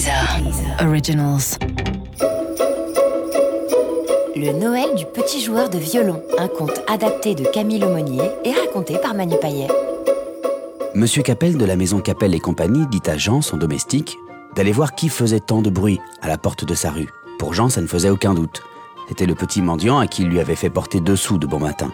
Deezer. Originals. Le Noël du petit joueur de violon, un conte adapté de Camille Aumonier et raconté par Manu Payet. Monsieur Capel de la maison Capel et compagnie dit à Jean, son domestique, d'aller voir qui faisait tant de bruit à la porte de sa rue. Pour Jean, ça ne faisait aucun doute. C'était le petit mendiant à qui il lui avait fait porter deux sous de bon matin.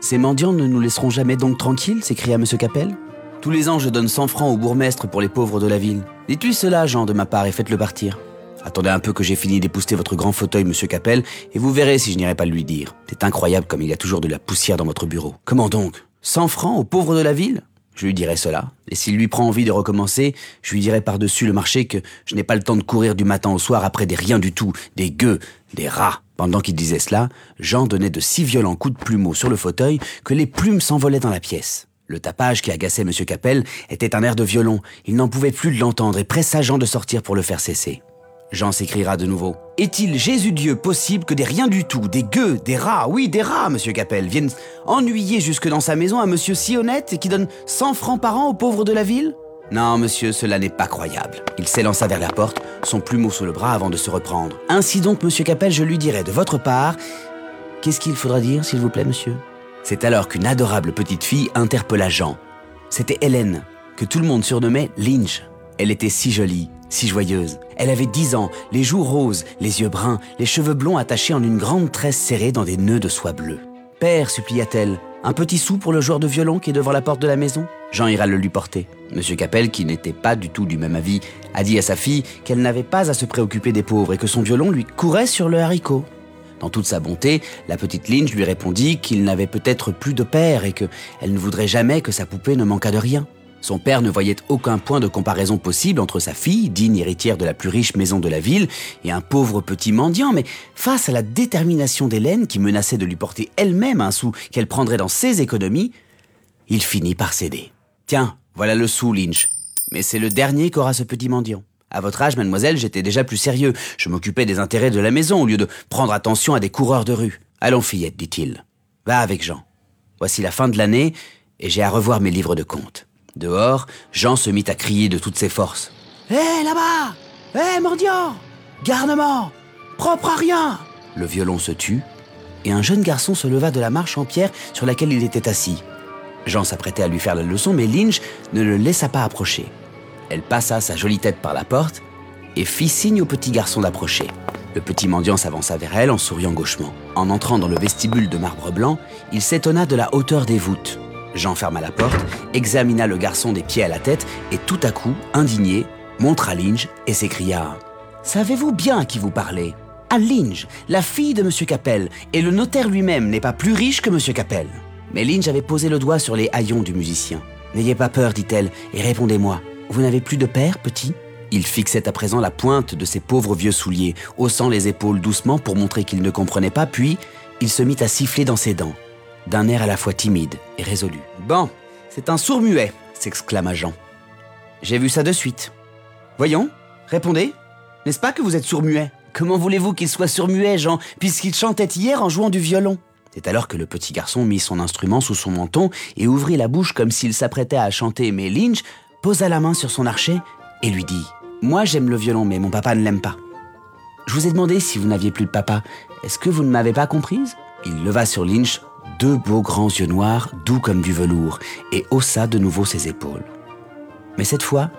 Ces mendiants ne nous laisseront jamais donc tranquilles s'écria Monsieur Capel? Tous les ans, je donne 100 francs au bourgmestre pour les pauvres de la ville. Dites-lui cela, Jean, de ma part, et faites-le partir. Attendez un peu que j'ai fini d'épouster votre grand fauteuil, monsieur Capel, et vous verrez si je n'irai pas le lui dire. C'est incroyable comme il y a toujours de la poussière dans votre bureau. Comment donc? 100 francs aux pauvres de la ville? Je lui dirai cela. Et s'il lui prend envie de recommencer, je lui dirai par-dessus le marché que je n'ai pas le temps de courir du matin au soir après des rien du tout, des gueux, des rats. Pendant qu'il disait cela, Jean donnait de si violents coups de plumeau sur le fauteuil que les plumes s'envolaient dans la pièce. Le tapage qui agaçait M. Capel était un air de violon. Il n'en pouvait plus de l'entendre et pressa Jean de sortir pour le faire cesser. Jean s'écriera de nouveau. Est-il Jésus-Dieu possible que des rien du tout, des gueux, des rats, oui des rats, monsieur Capel, viennent ennuyer jusque dans sa maison un monsieur si honnête et qui donne 100 francs par an aux pauvres de la ville? Non, monsieur, cela n'est pas croyable. Il s'élança vers la porte, son plumeau sous le bras avant de se reprendre. Ainsi donc, monsieur Capel, je lui dirai de votre part. Qu'est-ce qu'il faudra dire, s'il vous plaît, monsieur? C'est alors qu'une adorable petite fille interpella Jean. C'était Hélène, que tout le monde surnommait Lynch. Elle était si jolie, si joyeuse. Elle avait dix ans, les joues roses, les yeux bruns, les cheveux blonds attachés en une grande tresse serrée dans des nœuds de soie bleue. Père, supplia-t-elle, un petit sou pour le joueur de violon qui est devant la porte de la maison? Jean ira le lui porter. Monsieur Capel, qui n'était pas du tout du même avis, a dit à sa fille qu'elle n'avait pas à se préoccuper des pauvres et que son violon lui courait sur le haricot. Dans toute sa bonté, la petite Lynch lui répondit qu'il n'avait peut-être plus de père et qu'elle ne voudrait jamais que sa poupée ne manquât de rien. Son père ne voyait aucun point de comparaison possible entre sa fille, digne héritière de la plus riche maison de la ville, et un pauvre petit mendiant, mais face à la détermination d'Hélène qui menaçait de lui porter elle-même un sou qu'elle prendrait dans ses économies, il finit par céder. Tiens, voilà le sou, Lynch. Mais c'est le dernier qu'aura ce petit mendiant. À votre âge, mademoiselle, j'étais déjà plus sérieux. Je m'occupais des intérêts de la maison au lieu de prendre attention à des coureurs de rue. Allons, fillette, dit-il. Va avec Jean. Voici la fin de l'année, et j'ai à revoir mes livres de comptes. Dehors, Jean se mit à crier de toutes ses forces. Hé, là-bas Hé, mendiant Garnement Propre à rien Le violon se tut, et un jeune garçon se leva de la marche en pierre sur laquelle il était assis. Jean s'apprêtait à lui faire la leçon, mais Lynch ne le laissa pas approcher. Elle passa sa jolie tête par la porte et fit signe au petit garçon d'approcher. Le petit mendiant s'avança vers elle en souriant gauchement. En entrant dans le vestibule de marbre blanc, il s'étonna de la hauteur des voûtes. Jean ferma la porte, examina le garçon des pieds à la tête et tout à coup, indigné, montra Linge et s'écria Savez-vous bien à qui vous parlez À Linge, la fille de M. Capel, et le notaire lui-même n'est pas plus riche que M. Capel. Mais Linge avait posé le doigt sur les haillons du musicien. N'ayez pas peur, dit-elle, et répondez-moi. Vous n'avez plus de père, petit? Il fixait à présent la pointe de ses pauvres vieux souliers, haussant les épaules doucement pour montrer qu'il ne comprenait pas, puis il se mit à siffler dans ses dents d'un air à la fois timide et résolu. Bon, c'est un sourd muet, s'exclama Jean. J'ai vu ça de suite. Voyons, répondez. N'est-ce pas que vous êtes sourd muet? Comment voulez-vous qu'il soit sourd muet, Jean, puisqu'il chantait hier en jouant du violon? C'est alors que le petit garçon mit son instrument sous son menton et ouvrit la bouche comme s'il s'apprêtait à chanter, mais Lynch posa la main sur son archet et lui dit Moi j'aime le violon, mais mon papa ne l'aime pas. Je vous ai demandé si vous n'aviez plus de papa. Est-ce que vous ne m'avez pas comprise? Il leva sur Lynch deux beaux grands yeux noirs, doux comme du velours, et haussa de nouveau ses épaules. Mais cette fois,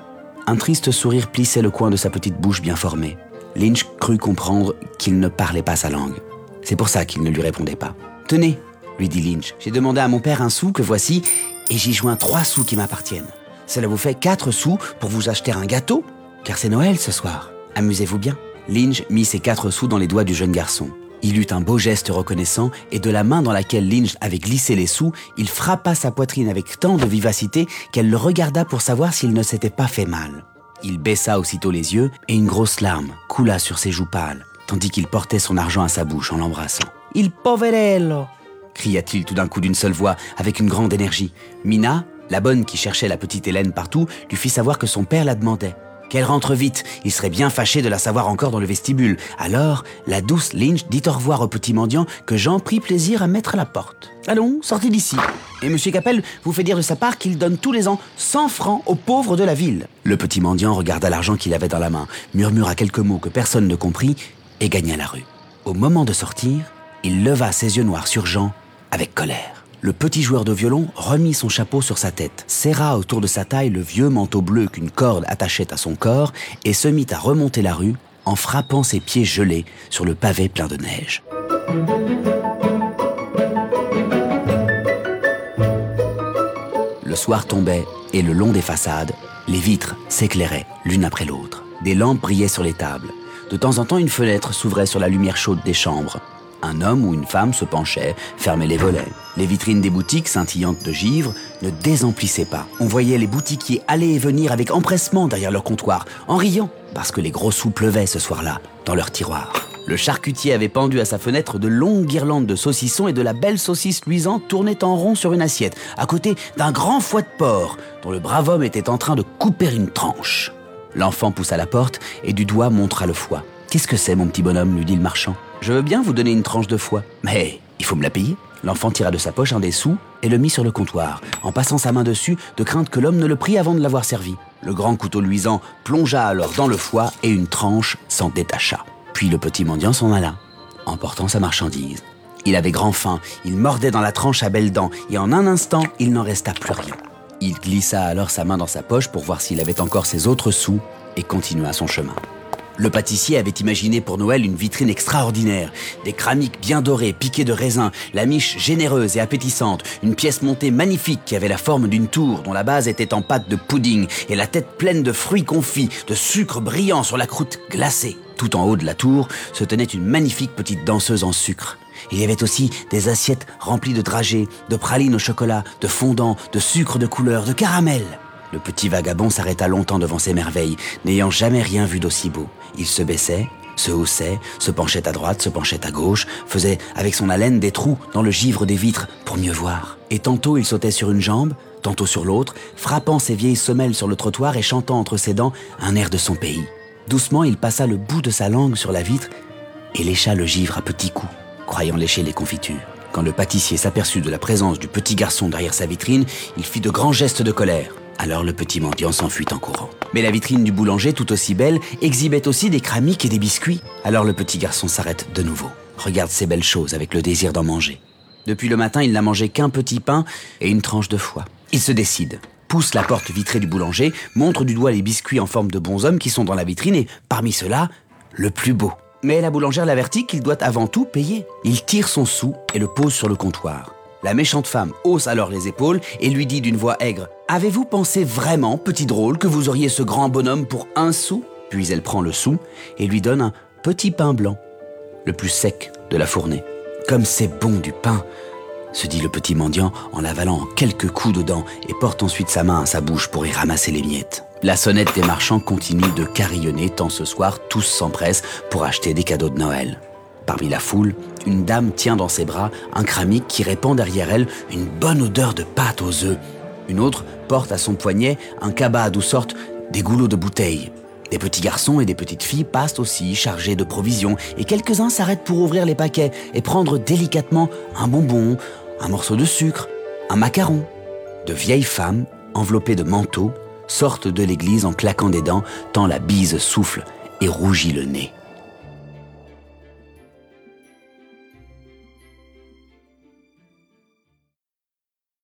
un triste sourire plissait le coin de sa petite bouche bien formée. Lynch crut comprendre qu'il ne parlait pas sa langue. C'est pour ça qu'il ne lui répondait pas. Tenez, lui dit Lynch, j'ai demandé à mon père un sou que voici, et j'y joins trois sous qui m'appartiennent. Cela vous fait quatre sous pour vous acheter un gâteau, car c'est Noël ce soir. Amusez-vous bien. Lynch mit ses quatre sous dans les doigts du jeune garçon. Il eut un beau geste reconnaissant et de la main dans laquelle Lynch avait glissé les sous, il frappa sa poitrine avec tant de vivacité qu'elle le regarda pour savoir s'il ne s'était pas fait mal. Il baissa aussitôt les yeux et une grosse larme coula sur ses joues pâles, tandis qu'il portait son argent à sa bouche en l'embrassant. Il poverello cria-t-il tout d'un coup d'une seule voix, avec une grande énergie. Mina, la bonne qui cherchait la petite Hélène partout, lui fit savoir que son père la demandait. Qu'elle rentre vite, il serait bien fâché de la savoir encore dans le vestibule. Alors, la douce Lynch dit au revoir au petit mendiant que Jean prit plaisir à mettre à la porte. Allons, sortez d'ici. Et M. Capel vous fait dire de sa part qu'il donne tous les ans 100 francs aux pauvres de la ville. Le petit mendiant regarda l'argent qu'il avait dans la main, murmura quelques mots que personne ne comprit et gagna la rue. Au moment de sortir, il leva ses yeux noirs sur Jean avec colère le petit joueur de violon remit son chapeau sur sa tête, serra autour de sa taille le vieux manteau bleu qu'une corde attachait à son corps et se mit à remonter la rue en frappant ses pieds gelés sur le pavé plein de neige. Le soir tombait et le long des façades, les vitres s'éclairaient l'une après l'autre. Des lampes brillaient sur les tables. De temps en temps, une fenêtre s'ouvrait sur la lumière chaude des chambres. Un homme ou une femme se penchait, fermait les volets. Les vitrines des boutiques, scintillantes de givre, ne désemplissaient pas. On voyait les boutiquiers aller et venir avec empressement derrière leur comptoir, en riant, parce que les gros sous pleuvaient ce soir-là, dans leur tiroir. Le charcutier avait pendu à sa fenêtre de longues guirlandes de saucissons et de la belle saucisse luisante tournait en rond sur une assiette, à côté d'un grand foie de porc, dont le brave homme était en train de couper une tranche. L'enfant poussa la porte et du doigt montra le foie. Qu'est-ce que c'est, mon petit bonhomme lui dit le marchand. Je veux bien vous donner une tranche de foie, mais il faut me la payer. L'enfant tira de sa poche un des sous et le mit sur le comptoir, en passant sa main dessus, de crainte que l'homme ne le prît avant de l'avoir servi. Le grand couteau luisant plongea alors dans le foie et une tranche s'en détacha. Puis le petit mendiant s'en alla, emportant sa marchandise. Il avait grand faim, il mordait dans la tranche à belles dents, et en un instant, il n'en resta plus rien. Il glissa alors sa main dans sa poche pour voir s'il avait encore ses autres sous, et continua son chemin. Le pâtissier avait imaginé pour Noël une vitrine extraordinaire, des cramiques bien dorées, piquées de raisin, la miche généreuse et appétissante, une pièce montée magnifique qui avait la forme d'une tour dont la base était en pâte de pudding et la tête pleine de fruits confits, de sucre brillant sur la croûte glacée. Tout en haut de la tour se tenait une magnifique petite danseuse en sucre. Il y avait aussi des assiettes remplies de dragées, de pralines au chocolat, de fondant, de sucre de couleur, de caramel. Le petit vagabond s'arrêta longtemps devant ces merveilles, n'ayant jamais rien vu d'aussi beau. Il se baissait, se haussait, se penchait à droite, se penchait à gauche, faisait avec son haleine des trous dans le givre des vitres pour mieux voir. Et tantôt il sautait sur une jambe, tantôt sur l'autre, frappant ses vieilles semelles sur le trottoir et chantant entre ses dents un air de son pays. Doucement il passa le bout de sa langue sur la vitre et lécha le givre à petits coups, croyant lécher les confitures. Quand le pâtissier s'aperçut de la présence du petit garçon derrière sa vitrine, il fit de grands gestes de colère. Alors le petit mendiant s'enfuit en courant. Mais la vitrine du boulanger, tout aussi belle, exhibait aussi des cramiques et des biscuits. Alors le petit garçon s'arrête de nouveau. Regarde ces belles choses avec le désir d'en manger. Depuis le matin, il n'a mangé qu'un petit pain et une tranche de foie. Il se décide, pousse la porte vitrée du boulanger, montre du doigt les biscuits en forme de bonshommes qui sont dans la vitrine et, parmi ceux-là, le plus beau. Mais la boulangère l'avertit qu'il doit avant tout payer. Il tire son sou et le pose sur le comptoir. La méchante femme hausse alors les épaules et lui dit d'une voix aigre Avez-vous pensé vraiment, petit drôle, que vous auriez ce grand bonhomme pour un sou? Puis elle prend le sou et lui donne un petit pain blanc, le plus sec de la fournée. Comme c'est bon du pain se dit le petit mendiant en l'avalant quelques coups dedans et porte ensuite sa main à sa bouche pour y ramasser les miettes. La sonnette des marchands continue de carillonner tant ce soir tous s'empressent pour acheter des cadeaux de Noël. Parmi la foule, une dame tient dans ses bras un cramique qui répand derrière elle une bonne odeur de pâte aux œufs. Une autre porte à son poignet un cabas d'où sortent des goulots de bouteilles. Des petits garçons et des petites filles passent aussi chargés de provisions et quelques-uns s'arrêtent pour ouvrir les paquets et prendre délicatement un bonbon, un morceau de sucre, un macaron. De vieilles femmes, enveloppées de manteaux, sortent de l'église en claquant des dents tant la bise souffle et rougit le nez.